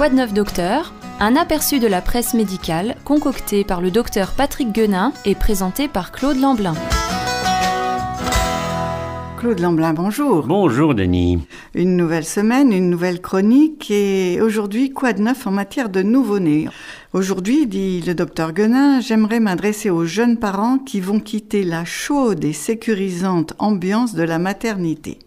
Quoi de neuf docteur? Un aperçu de la presse médicale concocté par le docteur Patrick Guenin et présenté par Claude Lamblin. Claude Lamblin, bonjour. Bonjour Denis. Une nouvelle semaine, une nouvelle chronique et aujourd'hui, quoi de neuf en matière de nouveau-nés? Aujourd'hui, dit le docteur Guenin, j'aimerais m'adresser aux jeunes parents qui vont quitter la chaude et sécurisante ambiance de la maternité.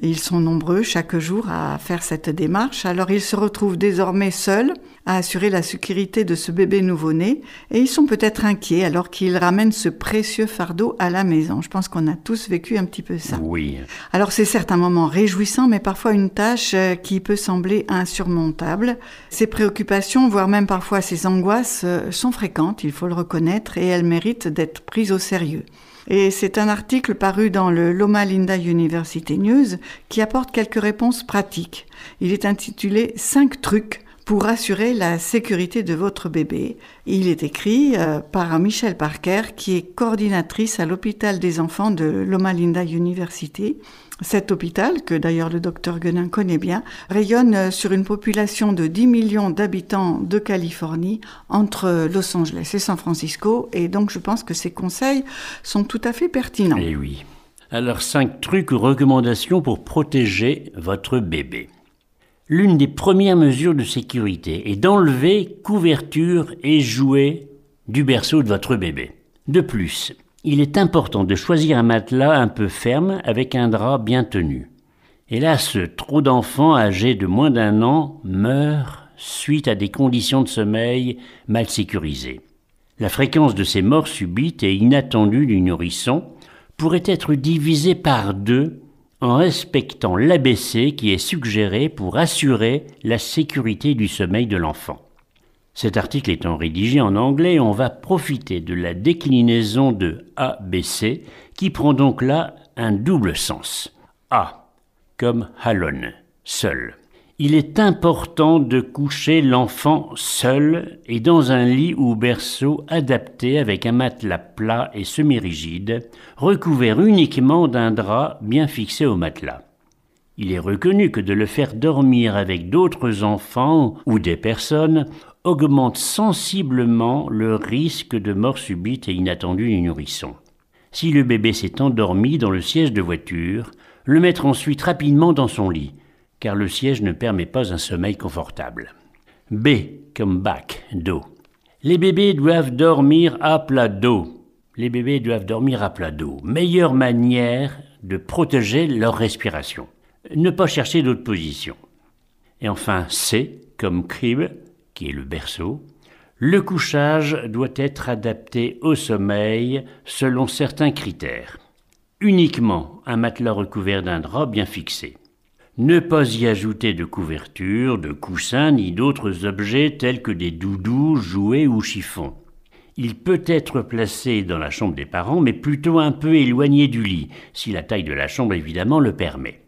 Ils sont nombreux chaque jour à faire cette démarche, alors ils se retrouvent désormais seuls à assurer la sécurité de ce bébé nouveau-né et ils sont peut-être inquiets alors qu'ils ramènent ce précieux fardeau à la maison. Je pense qu'on a tous vécu un petit peu ça. Oui. Alors c'est certes un moment réjouissant mais parfois une tâche euh, qui peut sembler insurmontable. Ces préoccupations, voire même parfois ces angoisses euh, sont fréquentes, il faut le reconnaître, et elles méritent d'être prises au sérieux. Et c'est un article paru dans le Loma Linda University News qui apporte quelques réponses pratiques. Il est intitulé 5 trucs pour assurer la sécurité de votre bébé. Il est écrit euh, par Michelle Parker, qui est coordinatrice à l'hôpital des enfants de Loma Linda University. Cet hôpital, que d'ailleurs le docteur Guenin connaît bien, rayonne sur une population de 10 millions d'habitants de Californie entre Los Angeles et San Francisco, et donc je pense que ces conseils sont tout à fait pertinents. Eh oui. Alors, cinq trucs ou recommandations pour protéger votre bébé. L'une des premières mesures de sécurité est d'enlever couverture et jouets du berceau de votre bébé. De plus, il est important de choisir un matelas un peu ferme avec un drap bien tenu. Hélas, trop d'enfants âgés de moins d'un an meurent suite à des conditions de sommeil mal sécurisées. La fréquence de ces morts subites et inattendues du nourrisson pourrait être divisée par deux en respectant l'ABC qui est suggéré pour assurer la sécurité du sommeil de l'enfant. Cet article étant rédigé en anglais, on va profiter de la déclinaison de ABC qui prend donc là un double sens. A comme alone, seul. Il est important de coucher l'enfant seul et dans un lit ou berceau adapté avec un matelas plat et semi-rigide, recouvert uniquement d'un drap bien fixé au matelas. Il est reconnu que de le faire dormir avec d'autres enfants ou des personnes augmente sensiblement le risque de mort subite et inattendue du nourrisson. Si le bébé s'est endormi dans le siège de voiture, le mettre ensuite rapidement dans son lit, car le siège ne permet pas un sommeil confortable. B comme bac, dos. Les bébés doivent dormir à plat dos. Les bébés doivent dormir à plat dos. Meilleure manière de protéger leur respiration. Ne pas chercher d'autres positions. Et enfin, C comme crib, qui est le berceau, le couchage doit être adapté au sommeil selon certains critères. Uniquement un matelas recouvert d'un drap bien fixé. Ne pas y ajouter de couverture, de coussins ni d'autres objets tels que des doudous, jouets ou chiffons. Il peut être placé dans la chambre des parents, mais plutôt un peu éloigné du lit, si la taille de la chambre évidemment le permet.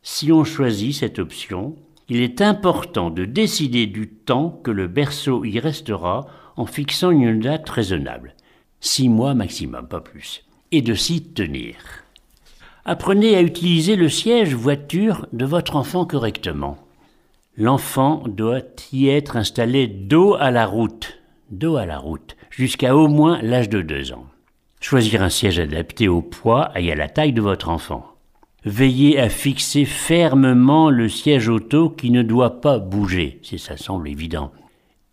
Si on choisit cette option, il est important de décider du temps que le berceau y restera en fixant une date raisonnable, six mois maximum, pas plus, et de s'y tenir. Apprenez à utiliser le siège voiture de votre enfant correctement. L'enfant doit y être installé dos à la route, dos à la route, jusqu'à au moins l'âge de deux ans. Choisir un siège adapté au poids et à la taille de votre enfant. Veillez à fixer fermement le siège auto qui ne doit pas bouger, si ça semble évident.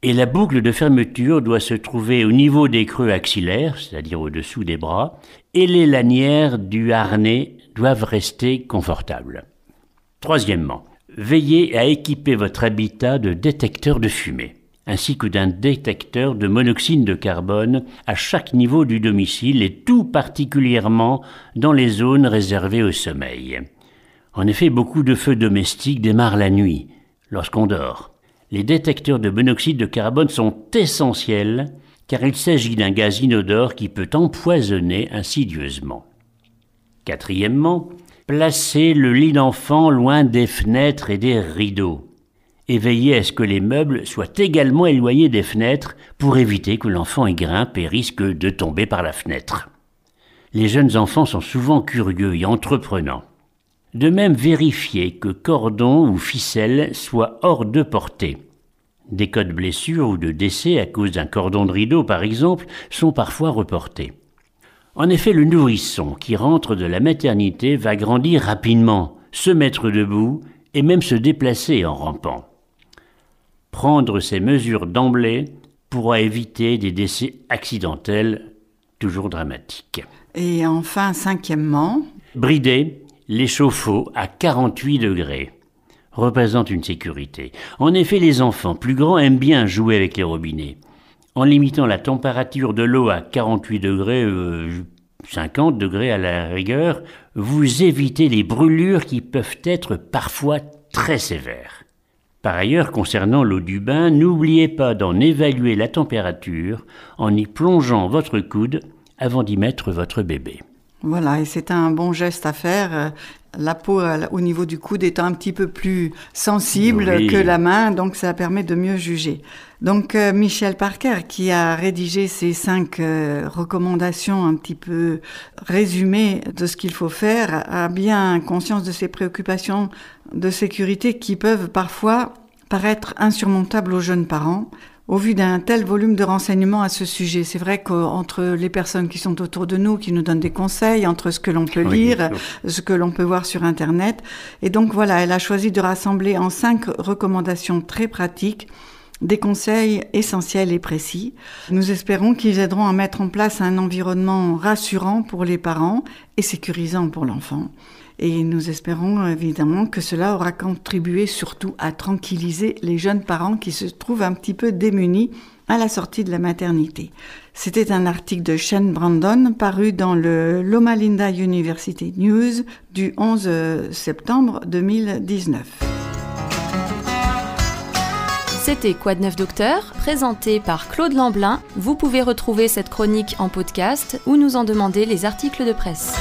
Et la boucle de fermeture doit se trouver au niveau des creux axillaires, c'est-à-dire au-dessous des bras, et les lanières du harnais doivent rester confortables. Troisièmement, veillez à équiper votre habitat de détecteurs de fumée ainsi que d'un détecteur de monoxyde de carbone à chaque niveau du domicile et tout particulièrement dans les zones réservées au sommeil. En effet, beaucoup de feux domestiques démarrent la nuit, lorsqu'on dort. Les détecteurs de monoxyde de carbone sont essentiels car il s'agit d'un gaz inodore qui peut empoisonner insidieusement. Quatrièmement, placez le lit d'enfant loin des fenêtres et des rideaux et veillez à ce que les meubles soient également éloignés des fenêtres pour éviter que l'enfant y grimpe et risque de tomber par la fenêtre. Les jeunes enfants sont souvent curieux et entreprenants. De même, vérifiez que cordon ou ficelle soient hors de portée. Des cas de blessures ou de décès à cause d'un cordon de rideau, par exemple, sont parfois reportés. En effet, le nourrisson qui rentre de la maternité va grandir rapidement, se mettre debout et même se déplacer en rampant. Prendre ces mesures d'emblée pourra éviter des décès accidentels toujours dramatiques. Et enfin, cinquièmement, brider les chauffe-eau à 48 degrés représente une sécurité. En effet, les enfants plus grands aiment bien jouer avec les robinets. En limitant la température de l'eau à 48 degrés, 50 euh, degrés à la rigueur, vous évitez les brûlures qui peuvent être parfois très sévères. Par ailleurs, concernant l'eau du bain, n'oubliez pas d'en évaluer la température en y plongeant votre coude avant d'y mettre votre bébé. Voilà, et c'est un bon geste à faire. La peau euh, au niveau du coude est un petit peu plus sensible que la main, donc ça permet de mieux juger. Donc euh, Michel Parker, qui a rédigé ces cinq euh, recommandations un petit peu résumées de ce qu'il faut faire, a bien conscience de ces préoccupations de sécurité qui peuvent parfois paraître insurmontables aux jeunes parents au vu d'un tel volume de renseignements à ce sujet. C'est vrai qu'entre les personnes qui sont autour de nous, qui nous donnent des conseils, entre ce que l'on peut lire, ce que l'on peut voir sur Internet. Et donc voilà, elle a choisi de rassembler en cinq recommandations très pratiques des conseils essentiels et précis. Nous espérons qu'ils aideront à mettre en place un environnement rassurant pour les parents et sécurisant pour l'enfant. Et nous espérons évidemment que cela aura contribué surtout à tranquilliser les jeunes parents qui se trouvent un petit peu démunis à la sortie de la maternité. C'était un article de Shane Brandon paru dans le Loma Linda University News du 11 septembre 2019. C'était de neuf docteur, présenté par Claude Lamblin. Vous pouvez retrouver cette chronique en podcast ou nous en demander les articles de presse.